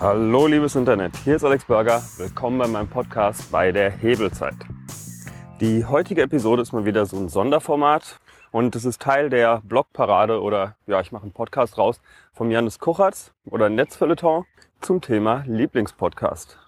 Hallo liebes Internet, hier ist Alex Burger. Willkommen bei meinem Podcast bei der Hebelzeit. Die heutige Episode ist mal wieder so ein Sonderformat und es ist Teil der Blogparade oder ja, ich mache einen Podcast raus vom Janis Kuchatz oder Netzfeuilleton zum Thema Lieblingspodcast.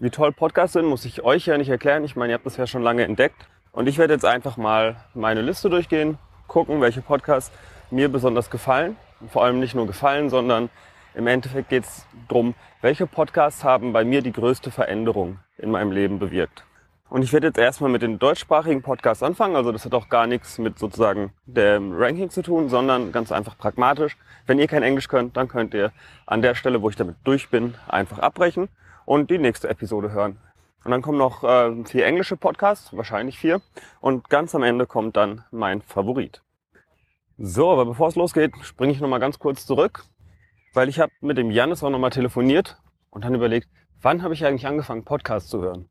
Wie toll Podcasts sind, muss ich euch ja nicht erklären. Ich meine, ihr habt das ja schon lange entdeckt. Und ich werde jetzt einfach mal meine Liste durchgehen, gucken, welche Podcasts mir besonders gefallen. Vor allem nicht nur gefallen, sondern im Endeffekt geht es darum, welche Podcasts haben bei mir die größte Veränderung in meinem Leben bewirkt. Und ich werde jetzt erstmal mit den deutschsprachigen Podcasts anfangen. Also das hat auch gar nichts mit sozusagen dem Ranking zu tun, sondern ganz einfach pragmatisch. Wenn ihr kein Englisch könnt, dann könnt ihr an der Stelle, wo ich damit durch bin, einfach abbrechen und die nächste Episode hören. Und dann kommen noch äh, vier englische Podcasts, wahrscheinlich vier. Und ganz am Ende kommt dann mein Favorit. So, aber bevor es losgeht, springe ich nochmal ganz kurz zurück weil ich habe mit dem Janis auch nochmal telefoniert und dann überlegt, wann habe ich eigentlich angefangen, Podcasts zu hören?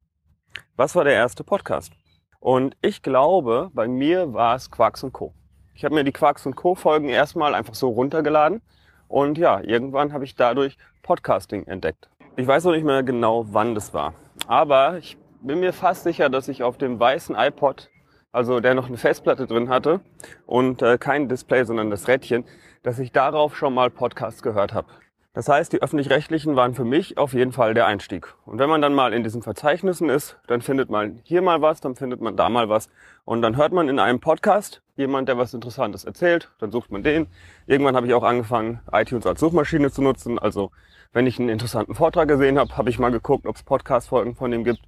Was war der erste Podcast? Und ich glaube, bei mir war es Quarks und Co. Ich habe mir die Quarks und Co. Folgen erstmal einfach so runtergeladen und ja, irgendwann habe ich dadurch Podcasting entdeckt. Ich weiß noch nicht mehr genau, wann das war, aber ich bin mir fast sicher, dass ich auf dem weißen iPod, also der noch eine Festplatte drin hatte und äh, kein Display, sondern das Rädchen, dass ich darauf schon mal Podcasts gehört habe. Das heißt, die öffentlich-rechtlichen waren für mich auf jeden Fall der Einstieg. Und wenn man dann mal in diesen Verzeichnissen ist, dann findet man hier mal was, dann findet man da mal was. Und dann hört man in einem Podcast jemand, der was Interessantes erzählt, dann sucht man den. Irgendwann habe ich auch angefangen, iTunes als Suchmaschine zu nutzen. Also wenn ich einen interessanten Vortrag gesehen habe, habe ich mal geguckt, ob es Podcast-Folgen von dem gibt.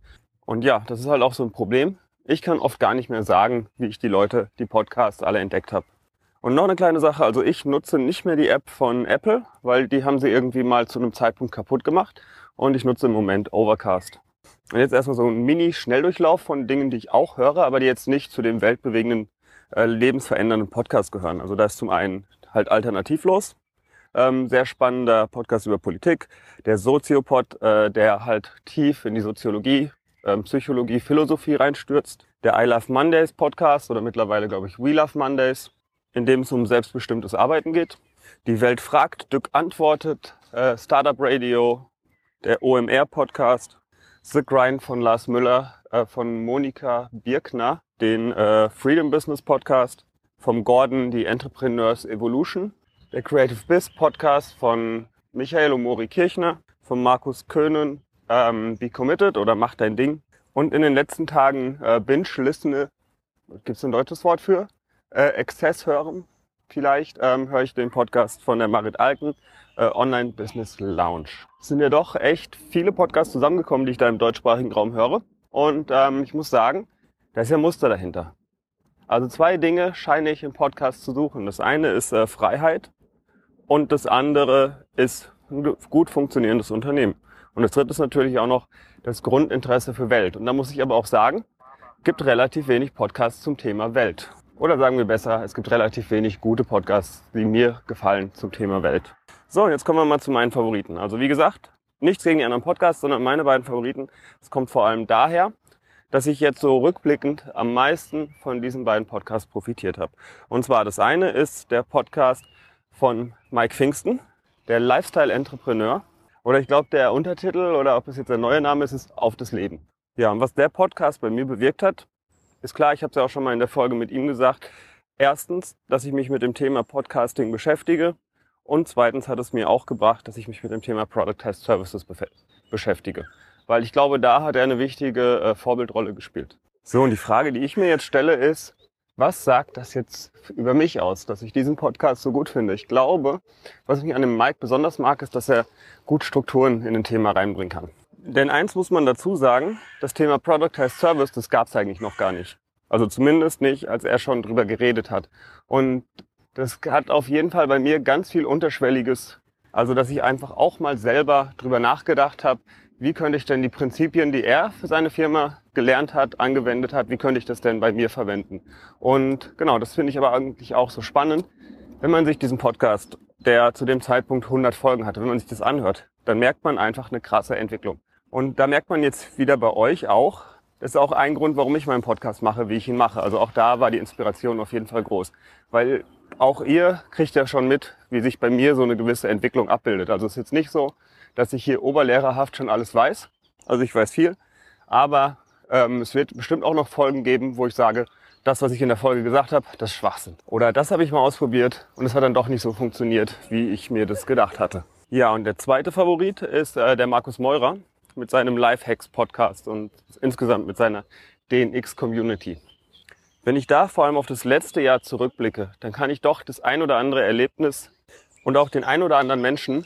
Und ja, das ist halt auch so ein Problem. Ich kann oft gar nicht mehr sagen, wie ich die Leute, die Podcasts alle entdeckt habe. Und noch eine kleine Sache, also ich nutze nicht mehr die App von Apple, weil die haben sie irgendwie mal zu einem Zeitpunkt kaputt gemacht und ich nutze im Moment Overcast. Und jetzt erstmal so ein Mini-Schnelldurchlauf von Dingen, die ich auch höre, aber die jetzt nicht zu dem weltbewegenden, äh, lebensverändernden Podcast gehören. Also da ist zum einen halt alternativlos, ähm, sehr spannender Podcast über Politik, der Soziopod, äh, der halt tief in die Soziologie, ähm, Psychologie, Philosophie reinstürzt. Der I Love Mondays Podcast oder mittlerweile glaube ich We Love Mondays in dem es um selbstbestimmtes Arbeiten geht. Die Welt fragt, Dück antwortet, äh, Startup Radio, der OMR Podcast, The Grind von Lars Müller, äh, von Monika Birkner, den äh, Freedom Business Podcast, vom Gordon die Entrepreneurs Evolution, der Creative Biz Podcast von Michael Omori Kirchner, von Markus Köhnen, ähm, Be Committed oder Mach dein Ding. Und in den letzten Tagen äh, Binge Listen, gibt es ein deutsches Wort für? Äh, Exzess hören, vielleicht ähm, höre ich den Podcast von der Marit Alken, äh, Online Business Lounge. Es sind ja doch echt viele Podcasts zusammengekommen, die ich da im deutschsprachigen Raum höre. Und ähm, ich muss sagen, da ist ja Muster dahinter. Also zwei Dinge scheine ich im Podcast zu suchen. Das eine ist äh, Freiheit und das andere ist ein gut funktionierendes Unternehmen. Und das dritte ist natürlich auch noch das Grundinteresse für Welt. Und da muss ich aber auch sagen, gibt relativ wenig Podcasts zum Thema Welt. Oder sagen wir besser, es gibt relativ wenig gute Podcasts, die mir gefallen zum Thema Welt. So, jetzt kommen wir mal zu meinen Favoriten. Also wie gesagt, nichts gegen die anderen Podcasts, sondern meine beiden Favoriten. Es kommt vor allem daher, dass ich jetzt so rückblickend am meisten von diesen beiden Podcasts profitiert habe. Und zwar das eine ist der Podcast von Mike Pfingsten, der Lifestyle Entrepreneur. Oder ich glaube, der Untertitel oder ob es jetzt der neue Name ist, ist Auf das Leben. Ja, und was der Podcast bei mir bewirkt hat, ist klar, ich habe es ja auch schon mal in der Folge mit ihm gesagt. Erstens, dass ich mich mit dem Thema Podcasting beschäftige. Und zweitens hat es mir auch gebracht, dass ich mich mit dem Thema Product Test Services beschäftige. Weil ich glaube, da hat er eine wichtige äh, Vorbildrolle gespielt. So, und die Frage, die ich mir jetzt stelle, ist, was sagt das jetzt über mich aus, dass ich diesen Podcast so gut finde? Ich glaube, was ich an dem Mike besonders mag, ist, dass er gut Strukturen in ein Thema reinbringen kann. Denn eins muss man dazu sagen, das Thema Product as Service, das gab es eigentlich noch gar nicht. Also zumindest nicht, als er schon drüber geredet hat. Und das hat auf jeden Fall bei mir ganz viel Unterschwelliges. Also dass ich einfach auch mal selber drüber nachgedacht habe, wie könnte ich denn die Prinzipien, die er für seine Firma gelernt hat, angewendet hat, wie könnte ich das denn bei mir verwenden? Und genau, das finde ich aber eigentlich auch so spannend, wenn man sich diesen Podcast, der zu dem Zeitpunkt 100 Folgen hatte, wenn man sich das anhört, dann merkt man einfach eine krasse Entwicklung. Und da merkt man jetzt wieder bei euch auch, das ist auch ein Grund, warum ich meinen Podcast mache, wie ich ihn mache. Also auch da war die Inspiration auf jeden Fall groß. Weil auch ihr kriegt ja schon mit, wie sich bei mir so eine gewisse Entwicklung abbildet. Also es ist jetzt nicht so, dass ich hier oberlehrerhaft schon alles weiß. Also ich weiß viel, aber ähm, es wird bestimmt auch noch Folgen geben, wo ich sage, das, was ich in der Folge gesagt habe, das ist Schwachsinn. Oder das habe ich mal ausprobiert und es hat dann doch nicht so funktioniert, wie ich mir das gedacht hatte. Ja, und der zweite Favorit ist äh, der Markus Meurer mit seinem Lifehacks-Podcast und insgesamt mit seiner DNX-Community. Wenn ich da vor allem auf das letzte Jahr zurückblicke, dann kann ich doch das ein oder andere Erlebnis und auch den ein oder anderen Menschen,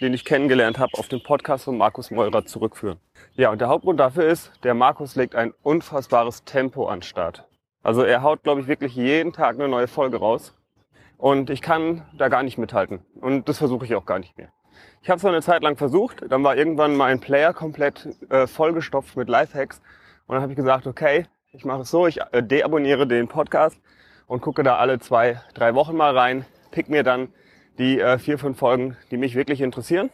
den ich kennengelernt habe, auf den Podcast von Markus Meurer zurückführen. Ja, und der Hauptgrund dafür ist, der Markus legt ein unfassbares Tempo an Start. Also er haut, glaube ich, wirklich jeden Tag eine neue Folge raus. Und ich kann da gar nicht mithalten. Und das versuche ich auch gar nicht mehr. Ich habe es eine Zeit lang versucht, dann war irgendwann mein Player komplett äh, vollgestopft mit Lifehacks. Und dann habe ich gesagt, okay, ich mache es so, ich äh, deabonniere den Podcast und gucke da alle zwei, drei Wochen mal rein, pick mir dann die äh, vier, fünf Folgen, die mich wirklich interessieren.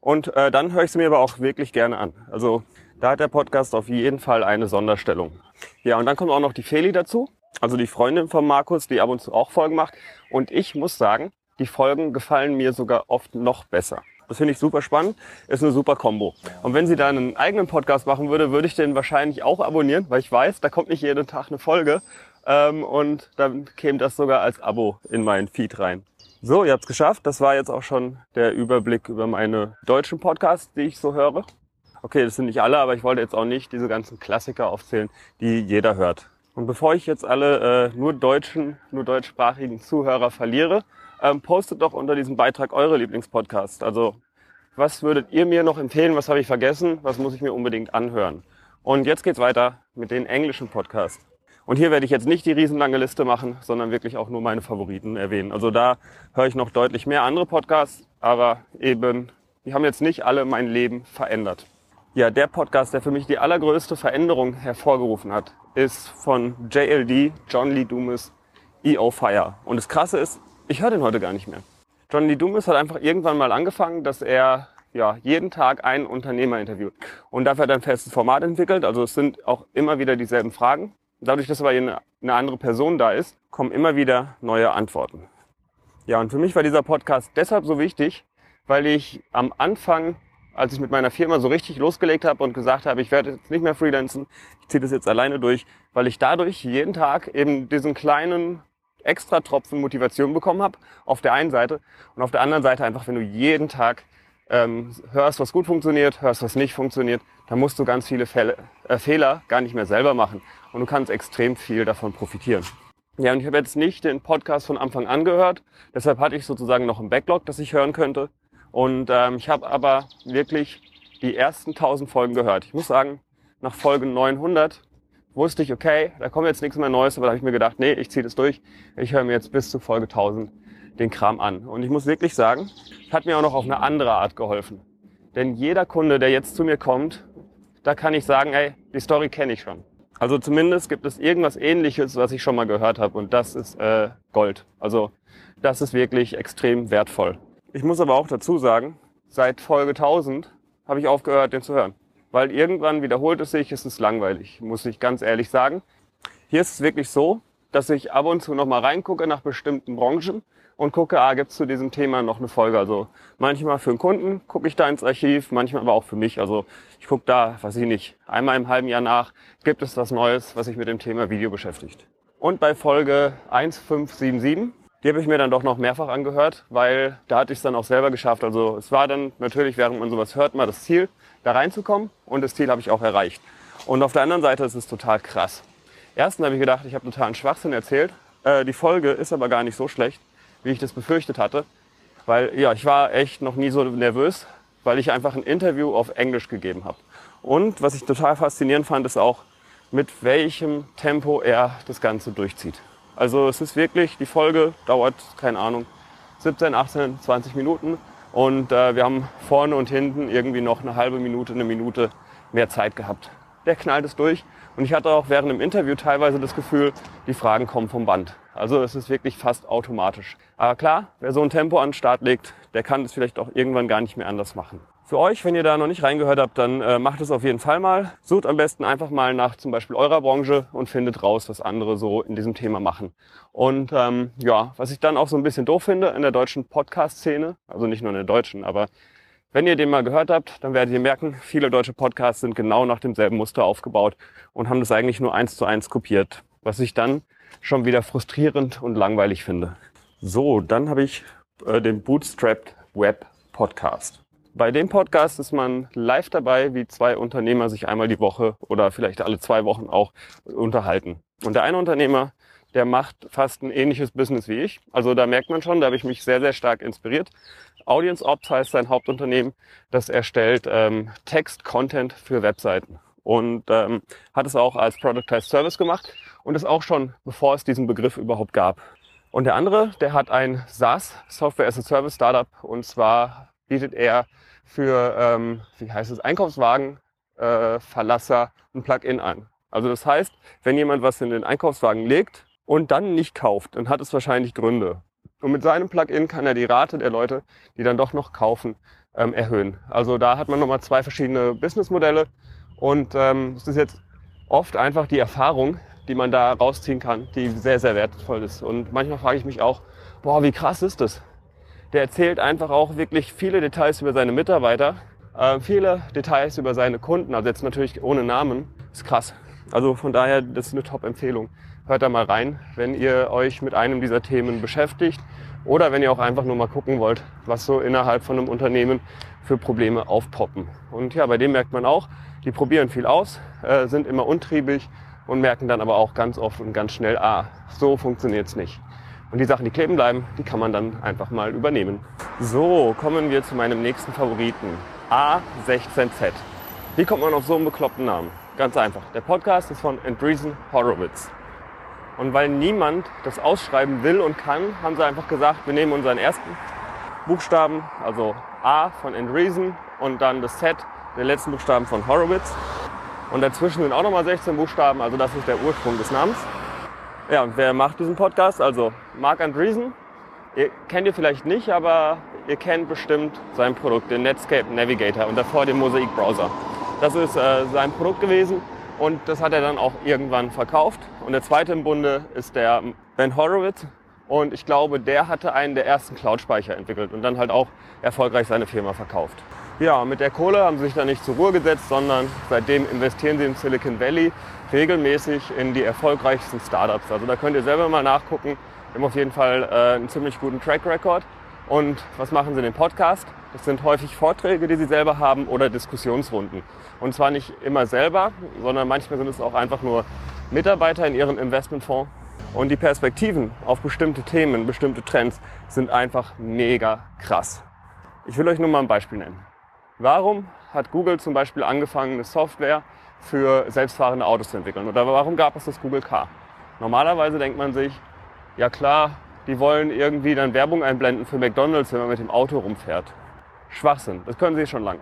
Und äh, dann höre ich sie mir aber auch wirklich gerne an. Also da hat der Podcast auf jeden Fall eine Sonderstellung. Ja, und dann kommt auch noch die Feli dazu, also die Freundin von Markus, die ab und zu auch Folgen macht. Und ich muss sagen, die Folgen gefallen mir sogar oft noch besser. Das finde ich super spannend, ist eine super Kombo. Und wenn sie da einen eigenen Podcast machen würde, würde ich den wahrscheinlich auch abonnieren, weil ich weiß, da kommt nicht jeden Tag eine Folge. Ähm, und dann käme das sogar als Abo in meinen Feed rein. So, ihr habt es geschafft. Das war jetzt auch schon der Überblick über meine deutschen Podcasts, die ich so höre. Okay, das sind nicht alle, aber ich wollte jetzt auch nicht diese ganzen Klassiker aufzählen, die jeder hört. Und bevor ich jetzt alle äh, nur deutschen, nur deutschsprachigen Zuhörer verliere, ähm, postet doch unter diesem Beitrag eure Lieblingspodcast. Also was würdet ihr mir noch empfehlen? Was habe ich vergessen? Was muss ich mir unbedingt anhören? Und jetzt geht's weiter mit den englischen Podcasts. Und hier werde ich jetzt nicht die riesenlange Liste machen, sondern wirklich auch nur meine Favoriten erwähnen. Also da höre ich noch deutlich mehr andere Podcasts, aber eben, die haben jetzt nicht alle mein Leben verändert. Ja, der Podcast, der für mich die allergrößte Veränderung hervorgerufen hat, ist von JLD, John Lee Dumas, EO Fire. Und das Krasse ist, ich höre den heute gar nicht mehr. John Lee Dumas hat einfach irgendwann mal angefangen, dass er ja, jeden Tag einen Unternehmer interviewt. Und dafür hat er ein festes Format entwickelt. Also es sind auch immer wieder dieselben Fragen. Dadurch, dass aber eine, eine andere Person da ist, kommen immer wieder neue Antworten. Ja, und für mich war dieser Podcast deshalb so wichtig, weil ich am Anfang, als ich mit meiner Firma so richtig losgelegt habe und gesagt habe, ich werde jetzt nicht mehr freelancen, ich ziehe das jetzt alleine durch, weil ich dadurch jeden Tag eben diesen kleinen extra Tropfen Motivation bekommen habe, auf der einen Seite. Und auf der anderen Seite einfach, wenn du jeden Tag ähm, hörst, was gut funktioniert, hörst, was nicht funktioniert, dann musst du ganz viele Fälle, äh, Fehler gar nicht mehr selber machen. Und du kannst extrem viel davon profitieren. Ja, und ich habe jetzt nicht den Podcast von Anfang an gehört. Deshalb hatte ich sozusagen noch ein Backlog, das ich hören könnte. Und ähm, ich habe aber wirklich die ersten 1000 Folgen gehört. Ich muss sagen, nach Folge 900 wusste ich, okay, da kommt jetzt nichts mehr Neues, aber da habe ich mir gedacht, nee, ich ziehe das durch. Ich höre mir jetzt bis zu Folge 1000 den Kram an. Und ich muss wirklich sagen, hat mir auch noch auf eine andere Art geholfen. Denn jeder Kunde, der jetzt zu mir kommt, da kann ich sagen, ey, die Story kenne ich schon. Also zumindest gibt es irgendwas ähnliches, was ich schon mal gehört habe. Und das ist äh, Gold. Also das ist wirklich extrem wertvoll. Ich muss aber auch dazu sagen, seit Folge 1000 habe ich aufgehört, den zu hören weil irgendwann wiederholt es sich, ist es langweilig, muss ich ganz ehrlich sagen. Hier ist es wirklich so, dass ich ab und zu noch mal reingucke nach bestimmten Branchen und gucke, ah, gibt es zu diesem Thema noch eine Folge. Also manchmal für einen Kunden gucke ich da ins Archiv, manchmal aber auch für mich. Also ich gucke da, weiß ich nicht, einmal im halben Jahr nach, gibt es was Neues, was sich mit dem Thema Video beschäftigt. Und bei Folge 1577, die habe ich mir dann doch noch mehrfach angehört, weil da hatte ich es dann auch selber geschafft. Also es war dann natürlich, während man sowas hört, mal das Ziel, da reinzukommen und das Ziel habe ich auch erreicht. Und auf der anderen Seite ist es total krass. Erstens habe ich gedacht, ich habe totalen Schwachsinn erzählt. Äh, die Folge ist aber gar nicht so schlecht, wie ich das befürchtet hatte. Weil ja, ich war echt noch nie so nervös, weil ich einfach ein Interview auf Englisch gegeben habe. Und was ich total faszinierend fand, ist auch, mit welchem Tempo er das Ganze durchzieht. Also es ist wirklich, die Folge dauert, keine Ahnung, 17, 18, 20 Minuten und äh, wir haben vorne und hinten irgendwie noch eine halbe Minute, eine Minute mehr Zeit gehabt. Der knallt es durch. Und ich hatte auch während dem Interview teilweise das Gefühl, die Fragen kommen vom Band. Also es ist wirklich fast automatisch. Aber klar, wer so ein Tempo an den Start legt, der kann das vielleicht auch irgendwann gar nicht mehr anders machen. Für euch, wenn ihr da noch nicht reingehört habt, dann äh, macht es auf jeden Fall mal. Sucht am besten einfach mal nach zum Beispiel eurer Branche und findet raus, was andere so in diesem Thema machen. Und ähm, ja, was ich dann auch so ein bisschen doof finde in der deutschen Podcast-Szene, also nicht nur in der deutschen, aber wenn ihr den mal gehört habt, dann werdet ihr merken, viele deutsche Podcasts sind genau nach demselben Muster aufgebaut und haben das eigentlich nur eins zu eins kopiert, was ich dann schon wieder frustrierend und langweilig finde. So, dann habe ich äh, den Bootstrapped Web Podcast. Bei dem Podcast ist man live dabei, wie zwei Unternehmer sich einmal die Woche oder vielleicht alle zwei Wochen auch unterhalten. Und der eine Unternehmer, der macht fast ein ähnliches Business wie ich. Also da merkt man schon, da habe ich mich sehr, sehr stark inspiriert. Audience Ops heißt sein Hauptunternehmen. Das erstellt ähm, Text-Content für Webseiten und ähm, hat es auch als Productized Service gemacht und das auch schon, bevor es diesen Begriff überhaupt gab. Und der andere, der hat ein SaaS, Software as a Service Startup, und zwar bietet er für, ähm, wie heißt es, Einkaufswagen, äh, ein Plugin an. Also das heißt, wenn jemand was in den Einkaufswagen legt und dann nicht kauft, dann hat es wahrscheinlich Gründe. Und mit seinem Plugin kann er die Rate der Leute, die dann doch noch kaufen, ähm, erhöhen. Also da hat man nochmal zwei verschiedene Businessmodelle und ähm, es ist jetzt oft einfach die Erfahrung, die man da rausziehen kann, die sehr, sehr wertvoll ist. Und manchmal frage ich mich auch, boah, wie krass ist das? Der erzählt einfach auch wirklich viele Details über seine Mitarbeiter, äh, viele Details über seine Kunden, also jetzt natürlich ohne Namen. Ist krass. Also von daher, das ist eine Top-Empfehlung. Hört da mal rein, wenn ihr euch mit einem dieser Themen beschäftigt oder wenn ihr auch einfach nur mal gucken wollt, was so innerhalb von einem Unternehmen für Probleme aufpoppen. Und ja, bei dem merkt man auch, die probieren viel aus, äh, sind immer untriebig und merken dann aber auch ganz oft und ganz schnell, ah, so funktioniert's nicht. Und die Sachen, die kleben bleiben, die kann man dann einfach mal übernehmen. So, kommen wir zu meinem nächsten Favoriten. A16Z. Wie kommt man auf so einen bekloppten Namen? Ganz einfach. Der Podcast ist von Andreessen Horowitz. Und weil niemand das ausschreiben will und kann, haben sie einfach gesagt, wir nehmen unseren ersten Buchstaben, also A von Andreessen und dann das Z, den letzten Buchstaben von Horowitz. Und dazwischen sind auch nochmal 16 Buchstaben, also das ist der Ursprung des Namens. Ja, und wer macht diesen Podcast? Also Mark Andreessen. Ihr kennt ihr vielleicht nicht, aber ihr kennt bestimmt sein Produkt, den Netscape Navigator und davor den Mosaic Browser. Das ist äh, sein Produkt gewesen und das hat er dann auch irgendwann verkauft. Und der zweite im Bunde ist der Ben Horowitz. Und ich glaube, der hatte einen der ersten Cloud-Speicher entwickelt und dann halt auch erfolgreich seine Firma verkauft. Ja, mit der Kohle haben sie sich da nicht zur Ruhe gesetzt, sondern seitdem investieren sie in Silicon Valley regelmäßig in die erfolgreichsten Startups. Also da könnt ihr selber mal nachgucken. Wir haben auf jeden Fall äh, einen ziemlich guten Track Record. Und was machen sie in dem Podcast? Das sind häufig Vorträge, die sie selber haben oder Diskussionsrunden. Und zwar nicht immer selber, sondern manchmal sind es auch einfach nur Mitarbeiter in ihrem Investmentfonds. Und die Perspektiven auf bestimmte Themen, bestimmte Trends sind einfach mega krass. Ich will euch nur mal ein Beispiel nennen. Warum hat Google zum Beispiel angefangen, eine Software für selbstfahrende Autos zu entwickeln? Oder warum gab es das Google Car? Normalerweise denkt man sich, ja klar, die wollen irgendwie dann Werbung einblenden für McDonalds, wenn man mit dem Auto rumfährt. Schwachsinn, das können sie schon lange.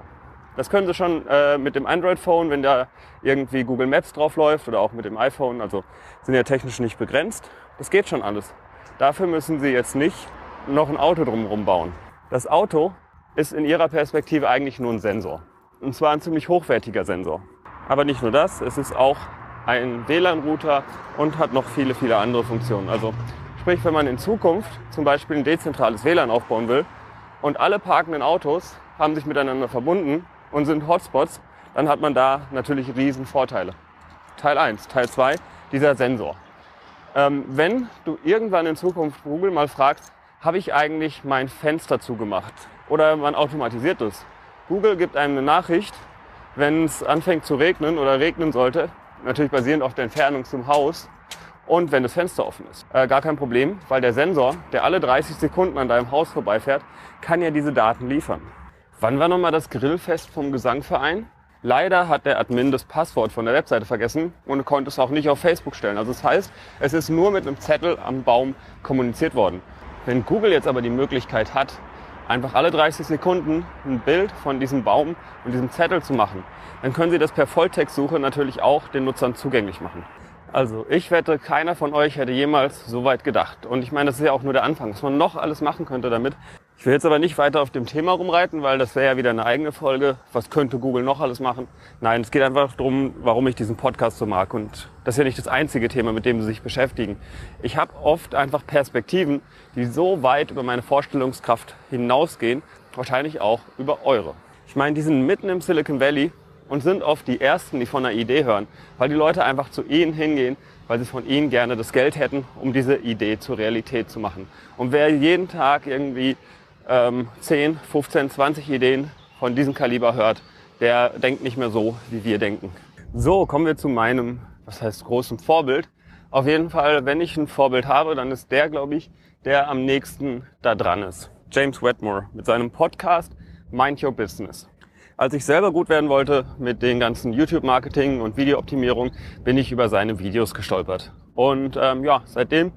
Das können sie schon äh, mit dem Android-Phone, wenn da irgendwie Google Maps drauf läuft oder auch mit dem iPhone. Also sind ja technisch nicht begrenzt. Das geht schon alles. Dafür müssen sie jetzt nicht noch ein Auto drumherum bauen. Das Auto ist in ihrer Perspektive eigentlich nur ein Sensor. Und zwar ein ziemlich hochwertiger Sensor. Aber nicht nur das, es ist auch ein WLAN-Router und hat noch viele, viele andere Funktionen. Also sprich, wenn man in Zukunft zum Beispiel ein dezentrales WLAN aufbauen will und alle parkenden Autos haben sich miteinander verbunden und sind Hotspots, dann hat man da natürlich riesen Vorteile. Teil 1. Teil 2, dieser Sensor. Ähm, wenn du irgendwann in Zukunft Google mal fragst, habe ich eigentlich mein Fenster zugemacht? Oder man automatisiert es. Google gibt einem eine Nachricht, wenn es anfängt zu regnen oder regnen sollte, natürlich basierend auf der Entfernung zum Haus und wenn das Fenster offen ist. Äh, gar kein Problem, weil der Sensor, der alle 30 Sekunden an deinem Haus vorbeifährt, kann ja diese Daten liefern. Wann war nochmal das Grillfest vom Gesangverein? Leider hat der Admin das Passwort von der Webseite vergessen und konnte es auch nicht auf Facebook stellen. Also das heißt, es ist nur mit einem Zettel am Baum kommuniziert worden. Wenn Google jetzt aber die Möglichkeit hat, einfach alle 30 Sekunden ein Bild von diesem Baum und diesem Zettel zu machen. Dann können Sie das per Volltextsuche natürlich auch den Nutzern zugänglich machen. Also ich wette, keiner von euch hätte jemals so weit gedacht. Und ich meine, das ist ja auch nur der Anfang, was man noch alles machen könnte damit. Ich will jetzt aber nicht weiter auf dem Thema rumreiten, weil das wäre ja wieder eine eigene Folge. Was könnte Google noch alles machen? Nein, es geht einfach darum, warum ich diesen Podcast so mag. Und das ist ja nicht das einzige Thema, mit dem sie sich beschäftigen. Ich habe oft einfach Perspektiven, die so weit über meine Vorstellungskraft hinausgehen, wahrscheinlich auch über eure. Ich meine, die sind mitten im Silicon Valley und sind oft die Ersten, die von einer Idee hören, weil die Leute einfach zu ihnen hingehen, weil sie von ihnen gerne das Geld hätten, um diese Idee zur Realität zu machen. Und wer jeden Tag irgendwie ähm, 10, 15, 20 Ideen von diesem Kaliber hört, der denkt nicht mehr so, wie wir denken. So, kommen wir zu meinem, was heißt großen Vorbild. Auf jeden Fall, wenn ich ein Vorbild habe, dann ist der, glaube ich, der am nächsten da dran ist. James Wedmore mit seinem Podcast Mind Your Business. Als ich selber gut werden wollte mit den ganzen YouTube-Marketing und Videooptimierung, bin ich über seine Videos gestolpert. Und ähm, ja, seitdem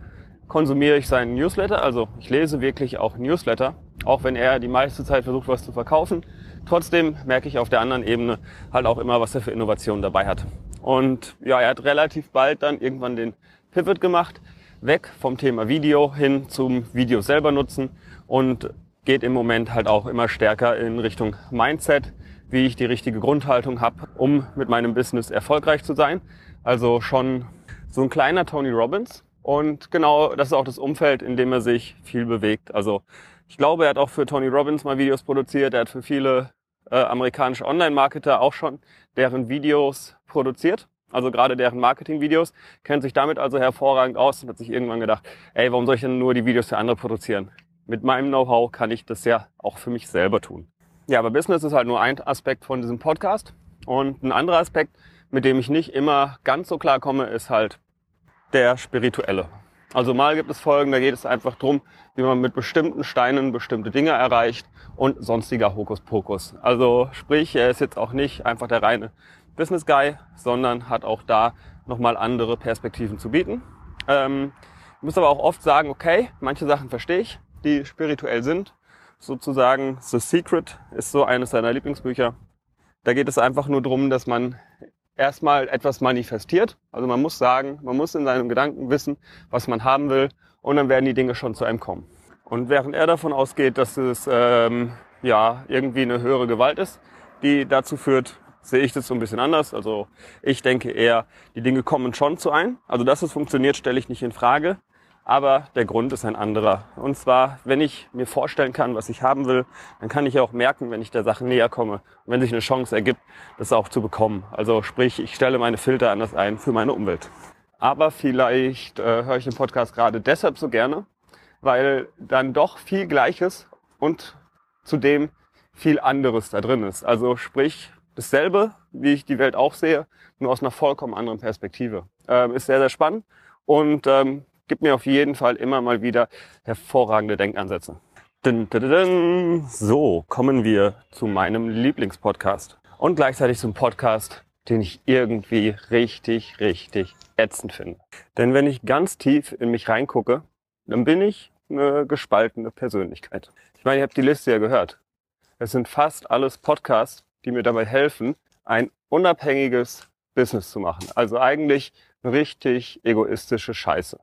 konsumiere ich seinen Newsletter. Also ich lese wirklich auch Newsletter auch wenn er die meiste Zeit versucht, was zu verkaufen. Trotzdem merke ich auf der anderen Ebene halt auch immer, was er für Innovationen dabei hat. Und ja, er hat relativ bald dann irgendwann den Pivot gemacht, weg vom Thema Video hin zum Video selber nutzen und geht im Moment halt auch immer stärker in Richtung Mindset, wie ich die richtige Grundhaltung habe, um mit meinem Business erfolgreich zu sein. Also schon so ein kleiner Tony Robbins. Und genau das ist auch das Umfeld, in dem er sich viel bewegt. Also ich glaube, er hat auch für Tony Robbins mal Videos produziert. Er hat für viele äh, amerikanische Online-Marketer auch schon deren Videos produziert. Also gerade deren Marketing-Videos. Kennt sich damit also hervorragend aus und hat sich irgendwann gedacht, ey, warum soll ich denn nur die Videos für andere produzieren? Mit meinem Know-how kann ich das ja auch für mich selber tun. Ja, aber Business ist halt nur ein Aspekt von diesem Podcast. Und ein anderer Aspekt, mit dem ich nicht immer ganz so klar komme, ist halt der spirituelle. Also mal gibt es Folgen, da geht es einfach drum, wie man mit bestimmten Steinen bestimmte Dinge erreicht und sonstiger Hokuspokus. Also sprich, er ist jetzt auch nicht einfach der reine Business Guy, sondern hat auch da nochmal andere Perspektiven zu bieten. Ähm, muss aber auch oft sagen, okay, manche Sachen verstehe ich, die spirituell sind. Sozusagen The Secret ist so eines seiner Lieblingsbücher. Da geht es einfach nur drum, dass man erstmal etwas manifestiert. Also man muss sagen, man muss in seinem Gedanken wissen, was man haben will und dann werden die Dinge schon zu einem kommen. Und während er davon ausgeht, dass es ähm, ja irgendwie eine höhere Gewalt ist, die dazu führt, sehe ich das so ein bisschen anders. Also ich denke eher, die Dinge kommen schon zu einem. Also dass es funktioniert, stelle ich nicht in Frage. Aber der Grund ist ein anderer. Und zwar, wenn ich mir vorstellen kann, was ich haben will, dann kann ich auch merken, wenn ich der Sache näher komme. Und wenn sich eine Chance ergibt, das auch zu bekommen. Also sprich, ich stelle meine Filter anders ein für meine Umwelt. Aber vielleicht äh, höre ich den Podcast gerade deshalb so gerne, weil dann doch viel Gleiches und zudem viel anderes da drin ist. Also sprich, dasselbe, wie ich die Welt auch sehe, nur aus einer vollkommen anderen Perspektive. Ähm, ist sehr, sehr spannend. Und ähm, gibt mir auf jeden Fall immer mal wieder hervorragende Denkansätze. So, kommen wir zu meinem Lieblingspodcast. Und gleichzeitig zum Podcast, den ich irgendwie richtig, richtig ätzend finde. Denn wenn ich ganz tief in mich reingucke, dann bin ich eine gespaltene Persönlichkeit. Ich meine, ihr habt die Liste ja gehört. Es sind fast alles Podcasts, die mir dabei helfen, ein unabhängiges Business zu machen. Also eigentlich richtig egoistische Scheiße.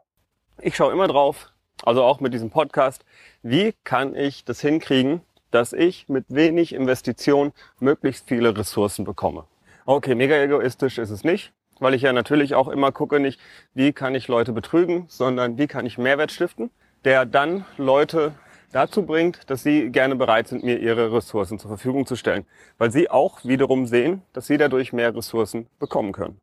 Ich schaue immer drauf, also auch mit diesem Podcast, wie kann ich das hinkriegen, dass ich mit wenig Investition möglichst viele Ressourcen bekomme. Okay, mega egoistisch ist es nicht, weil ich ja natürlich auch immer gucke, nicht wie kann ich Leute betrügen, sondern wie kann ich Mehrwert stiften, der dann Leute dazu bringt, dass sie gerne bereit sind, mir ihre Ressourcen zur Verfügung zu stellen, weil sie auch wiederum sehen, dass sie dadurch mehr Ressourcen bekommen können.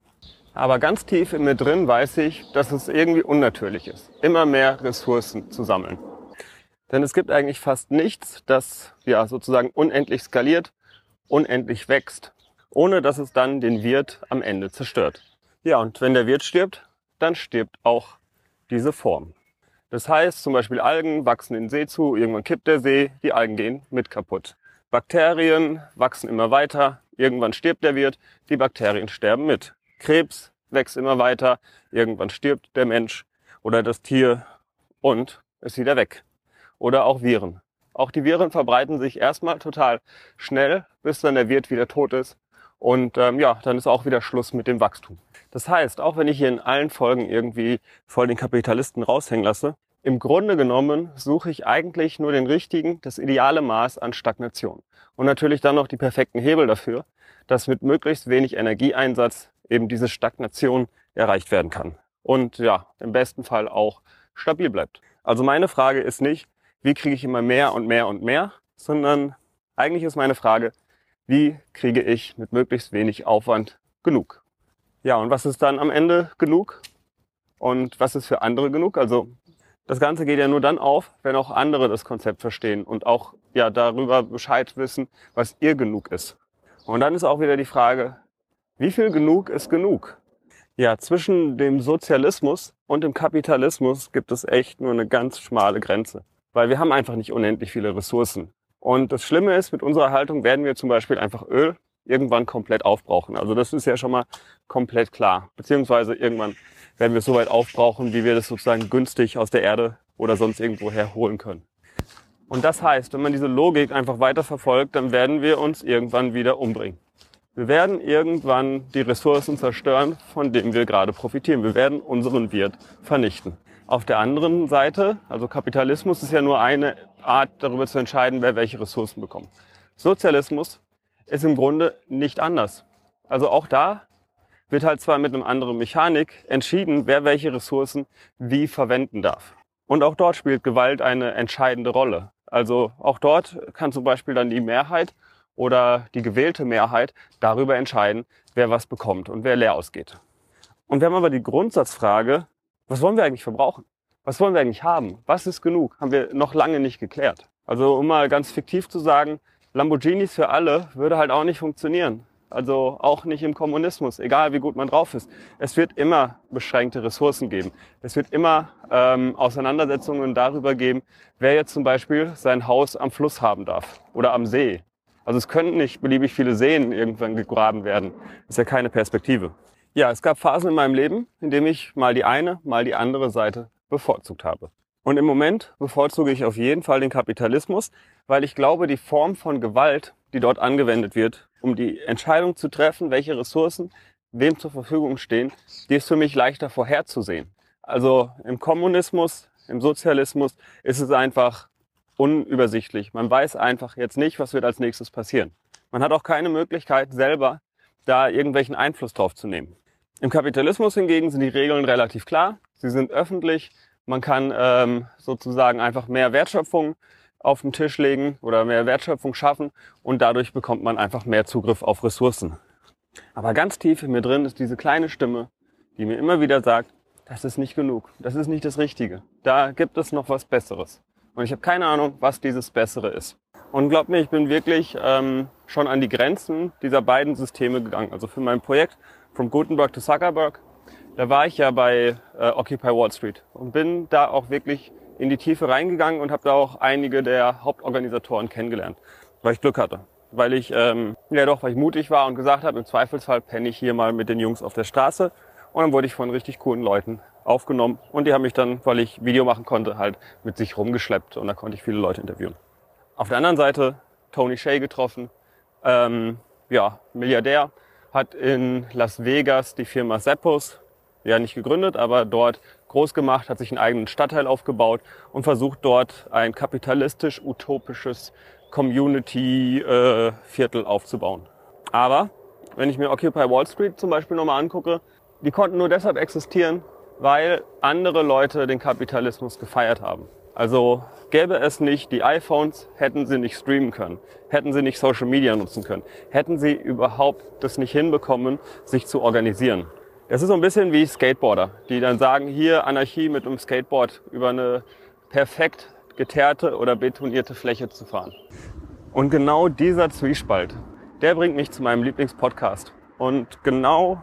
Aber ganz tief in mir drin weiß ich, dass es irgendwie unnatürlich ist, immer mehr Ressourcen zu sammeln. Denn es gibt eigentlich fast nichts, das ja sozusagen unendlich skaliert, unendlich wächst, ohne dass es dann den Wirt am Ende zerstört. Ja, und wenn der Wirt stirbt, dann stirbt auch diese Form. Das heißt, zum Beispiel Algen wachsen in den See zu, irgendwann kippt der See, die Algen gehen mit kaputt. Bakterien wachsen immer weiter, irgendwann stirbt der Wirt, die Bakterien sterben mit. Krebs wächst immer weiter, irgendwann stirbt der Mensch oder das Tier und ist wieder weg. Oder auch Viren. Auch die Viren verbreiten sich erstmal total schnell, bis dann der Wirt wieder tot ist. Und ähm, ja, dann ist auch wieder Schluss mit dem Wachstum. Das heißt, auch wenn ich hier in allen Folgen irgendwie voll den Kapitalisten raushängen lasse, Im Grunde genommen suche ich eigentlich nur den richtigen, das ideale Maß an Stagnation. Und natürlich dann noch die perfekten Hebel dafür, dass mit möglichst wenig Energieeinsatz eben diese Stagnation erreicht werden kann. Und ja, im besten Fall auch stabil bleibt. Also meine Frage ist nicht, wie kriege ich immer mehr und mehr und mehr, sondern eigentlich ist meine Frage, wie kriege ich mit möglichst wenig Aufwand genug? Ja, und was ist dann am Ende genug? Und was ist für andere genug? Also das Ganze geht ja nur dann auf, wenn auch andere das Konzept verstehen und auch ja darüber Bescheid wissen, was ihr genug ist. Und dann ist auch wieder die Frage, wie viel genug ist genug? Ja, zwischen dem Sozialismus und dem Kapitalismus gibt es echt nur eine ganz schmale Grenze, weil wir haben einfach nicht unendlich viele Ressourcen. Und das Schlimme ist, mit unserer Haltung werden wir zum Beispiel einfach Öl irgendwann komplett aufbrauchen. Also das ist ja schon mal komplett klar. Beziehungsweise irgendwann werden wir es so weit aufbrauchen, wie wir das sozusagen günstig aus der Erde oder sonst irgendwo herholen können. Und das heißt, wenn man diese Logik einfach weiter verfolgt, dann werden wir uns irgendwann wieder umbringen. Wir werden irgendwann die Ressourcen zerstören, von denen wir gerade profitieren. Wir werden unseren Wirt vernichten. Auf der anderen Seite, also Kapitalismus ist ja nur eine Art, darüber zu entscheiden, wer welche Ressourcen bekommt. Sozialismus ist im Grunde nicht anders. Also auch da wird halt zwar mit einem anderen Mechanik entschieden, wer welche Ressourcen wie verwenden darf. Und auch dort spielt Gewalt eine entscheidende Rolle. Also auch dort kann zum Beispiel dann die Mehrheit oder die gewählte Mehrheit darüber entscheiden, wer was bekommt und wer leer ausgeht. Und wir haben aber die Grundsatzfrage, was wollen wir eigentlich verbrauchen? Was wollen wir eigentlich haben? Was ist genug? Haben wir noch lange nicht geklärt. Also um mal ganz fiktiv zu sagen, Lamborghinis für alle würde halt auch nicht funktionieren. Also auch nicht im Kommunismus, egal wie gut man drauf ist. Es wird immer beschränkte Ressourcen geben. Es wird immer ähm, Auseinandersetzungen darüber geben, wer jetzt zum Beispiel sein Haus am Fluss haben darf oder am See. Also es könnten nicht beliebig viele Seen irgendwann gegraben werden. Ist ja keine Perspektive. Ja, es gab Phasen in meinem Leben, in denen ich mal die eine, mal die andere Seite bevorzugt habe. Und im Moment bevorzuge ich auf jeden Fall den Kapitalismus, weil ich glaube, die Form von Gewalt, die dort angewendet wird, um die Entscheidung zu treffen, welche Ressourcen wem zur Verfügung stehen, die ist für mich leichter vorherzusehen. Also im Kommunismus, im Sozialismus ist es einfach unübersichtlich. Man weiß einfach jetzt nicht, was wird als nächstes passieren. Man hat auch keine Möglichkeit, selber da irgendwelchen Einfluss drauf zu nehmen. Im Kapitalismus hingegen sind die Regeln relativ klar. Sie sind öffentlich. Man kann ähm, sozusagen einfach mehr Wertschöpfung auf den Tisch legen oder mehr Wertschöpfung schaffen und dadurch bekommt man einfach mehr Zugriff auf Ressourcen. Aber ganz tief in mir drin ist diese kleine Stimme, die mir immer wieder sagt, das ist nicht genug, das ist nicht das Richtige, da gibt es noch was Besseres. Und ich habe keine Ahnung, was dieses Bessere ist. Und glaubt mir, ich bin wirklich ähm, schon an die Grenzen dieser beiden Systeme gegangen. Also für mein Projekt From Gutenberg to Zuckerberg, da war ich ja bei äh, Occupy Wall Street und bin da auch wirklich in die Tiefe reingegangen und habe da auch einige der Hauptorganisatoren kennengelernt, weil ich Glück hatte. Weil ich, ähm, ja doch, weil ich mutig war und gesagt habe, im Zweifelsfall penne ich hier mal mit den Jungs auf der Straße. Und dann wurde ich von richtig coolen Leuten aufgenommen und die haben mich dann, weil ich Video machen konnte, halt mit sich rumgeschleppt und da konnte ich viele Leute interviewen. Auf der anderen Seite Tony Shea getroffen, ähm, ja, Milliardär, hat in Las Vegas die Firma Zappos, ja nicht gegründet, aber dort groß gemacht, hat sich einen eigenen Stadtteil aufgebaut und versucht dort ein kapitalistisch-utopisches Community-Viertel äh, aufzubauen. Aber wenn ich mir Occupy Wall Street zum Beispiel nochmal angucke, die konnten nur deshalb existieren, weil andere Leute den Kapitalismus gefeiert haben. Also gäbe es nicht die iPhones, hätten sie nicht streamen können, hätten sie nicht Social Media nutzen können, hätten sie überhaupt das nicht hinbekommen, sich zu organisieren. Das ist so ein bisschen wie Skateboarder, die dann sagen, hier Anarchie mit einem Skateboard über eine perfekt geteerte oder betonierte Fläche zu fahren. Und genau dieser Zwiespalt, der bringt mich zu meinem Lieblingspodcast. Und genau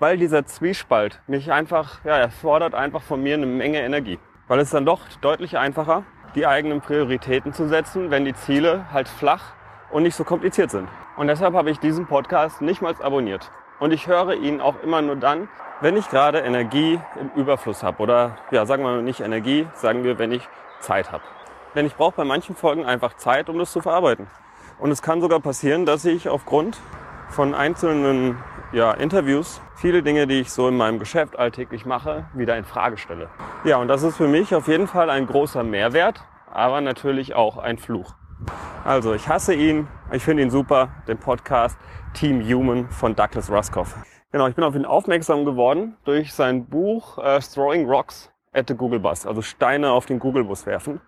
weil dieser Zwiespalt mich einfach, ja, er fordert einfach von mir eine Menge Energie. Weil es dann doch deutlich einfacher, die eigenen Prioritäten zu setzen, wenn die Ziele halt flach und nicht so kompliziert sind. Und deshalb habe ich diesen Podcast nicht mal abonniert. Und ich höre ihn auch immer nur dann, wenn ich gerade Energie im Überfluss habe. Oder ja, sagen wir mal nicht Energie, sagen wir, wenn ich Zeit habe. Denn ich brauche bei manchen Folgen einfach Zeit, um das zu verarbeiten. Und es kann sogar passieren, dass ich aufgrund von einzelnen ja, Interviews viele Dinge, die ich so in meinem Geschäft alltäglich mache, wieder in Frage stelle. Ja, und das ist für mich auf jeden Fall ein großer Mehrwert, aber natürlich auch ein Fluch. Also, ich hasse ihn, ich finde ihn super, den Podcast Team Human von Douglas Ruskoff. Genau, ich bin auf ihn aufmerksam geworden durch sein Buch äh, Throwing Rocks at the Google Bus, also Steine auf den Google Bus werfen.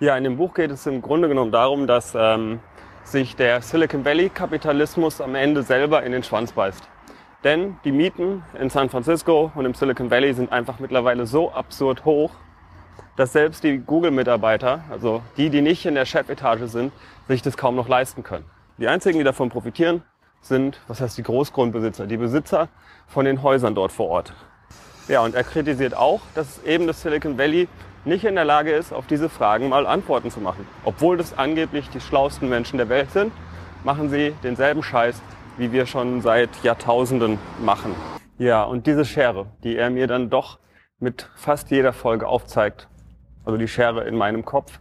Ja, in dem Buch geht es im Grunde genommen darum, dass ähm, sich der Silicon Valley Kapitalismus am Ende selber in den Schwanz beißt. Denn die Mieten in San Francisco und im Silicon Valley sind einfach mittlerweile so absurd hoch, dass selbst die Google-Mitarbeiter, also die, die nicht in der Chefetage sind, sich das kaum noch leisten können. Die einzigen, die davon profitieren, sind, was heißt die Großgrundbesitzer, die Besitzer von den Häusern dort vor Ort. Ja, und er kritisiert auch, dass eben das Silicon Valley nicht in der Lage ist, auf diese Fragen mal Antworten zu machen. Obwohl das angeblich die schlauesten Menschen der Welt sind, machen sie denselben Scheiß, wie wir schon seit Jahrtausenden machen. Ja, und diese Schere, die er mir dann doch mit fast jeder Folge aufzeigt, also die Schere in meinem Kopf.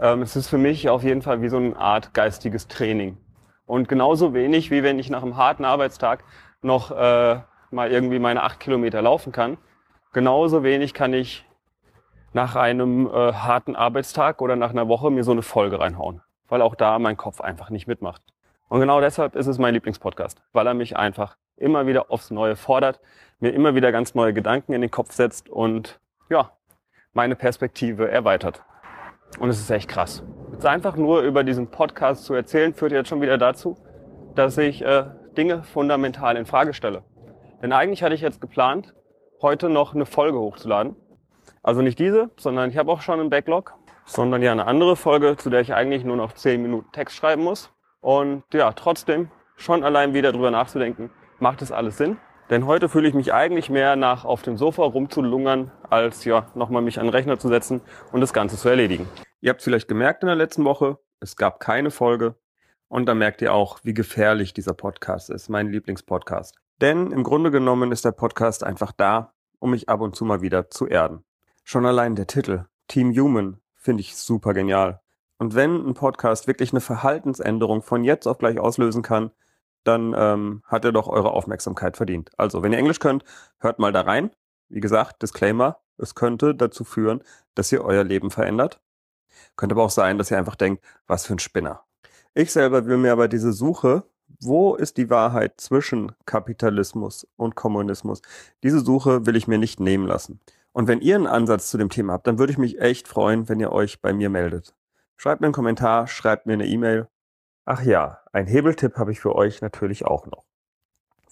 Ähm, es ist für mich auf jeden Fall wie so eine Art geistiges Training. Und genauso wenig, wie wenn ich nach einem harten Arbeitstag noch äh, mal irgendwie meine acht Kilometer laufen kann, genauso wenig kann ich nach einem äh, harten Arbeitstag oder nach einer Woche mir so eine Folge reinhauen, weil auch da mein Kopf einfach nicht mitmacht. Und genau deshalb ist es mein Lieblingspodcast, weil er mich einfach immer wieder aufs Neue fordert, mir immer wieder ganz neue Gedanken in den Kopf setzt und ja, meine Perspektive erweitert. Und es ist echt krass. Jetzt einfach nur über diesen Podcast zu erzählen, führt jetzt schon wieder dazu, dass ich äh, Dinge fundamental in Frage stelle. Denn eigentlich hatte ich jetzt geplant, heute noch eine Folge hochzuladen. Also nicht diese, sondern ich habe auch schon einen Backlog, sondern ja eine andere Folge, zu der ich eigentlich nur noch 10 Minuten Text schreiben muss. Und ja, trotzdem schon allein wieder drüber nachzudenken, macht es alles Sinn? Denn heute fühle ich mich eigentlich mehr nach auf dem Sofa rumzulungern, als ja nochmal mich an den Rechner zu setzen und das Ganze zu erledigen. Ihr habt es vielleicht gemerkt in der letzten Woche, es gab keine Folge. Und da merkt ihr auch, wie gefährlich dieser Podcast ist, mein Lieblingspodcast. Denn im Grunde genommen ist der Podcast einfach da, um mich ab und zu mal wieder zu erden. Schon allein der Titel, Team Human, finde ich super genial. Und wenn ein Podcast wirklich eine Verhaltensänderung von jetzt auf gleich auslösen kann, dann ähm, hat er doch eure Aufmerksamkeit verdient. Also, wenn ihr Englisch könnt, hört mal da rein. Wie gesagt, Disclaimer, es könnte dazu führen, dass ihr euer Leben verändert. Könnte aber auch sein, dass ihr einfach denkt, was für ein Spinner. Ich selber will mir aber diese Suche, wo ist die Wahrheit zwischen Kapitalismus und Kommunismus, diese Suche will ich mir nicht nehmen lassen. Und wenn ihr einen Ansatz zu dem Thema habt, dann würde ich mich echt freuen, wenn ihr euch bei mir meldet. Schreibt mir einen Kommentar, schreibt mir eine E-Mail Ach ja, ein Hebeltipp habe ich für euch natürlich auch noch.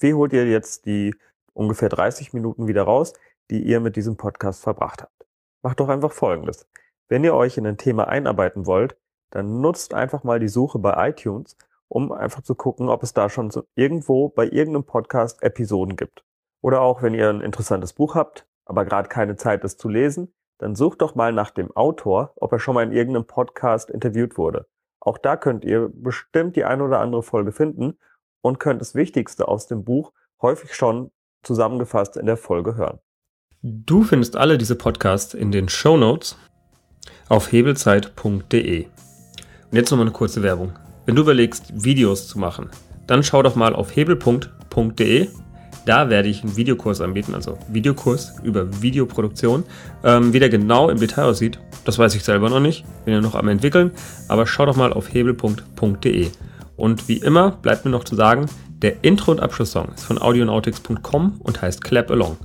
Wie holt ihr jetzt die ungefähr 30 Minuten wieder raus, die ihr mit diesem Podcast verbracht habt? Macht doch einfach Folgendes. Wenn ihr euch in ein Thema einarbeiten wollt, dann nutzt einfach mal die Suche bei iTunes, um einfach zu gucken, ob es da schon so irgendwo bei irgendeinem Podcast Episoden gibt. Oder auch, wenn ihr ein interessantes Buch habt, aber gerade keine Zeit, es zu lesen, dann sucht doch mal nach dem Autor, ob er schon mal in irgendeinem Podcast interviewt wurde. Auch da könnt ihr bestimmt die ein oder andere Folge finden und könnt das Wichtigste aus dem Buch häufig schon zusammengefasst in der Folge hören. Du findest alle diese Podcasts in den Show Notes auf hebelzeit.de. Und jetzt nochmal eine kurze Werbung. Wenn du überlegst, Videos zu machen, dann schau doch mal auf hebelpunkt.de da werde ich einen Videokurs anbieten, also Videokurs über Videoproduktion. Ähm, wie der genau im Detail aussieht, das weiß ich selber noch nicht. Bin ja noch am entwickeln, aber schau doch mal auf hebelpunkt.de. Und wie immer bleibt mir noch zu sagen, der Intro- und Abschlusssong ist von audionautics.com und heißt Clap Along.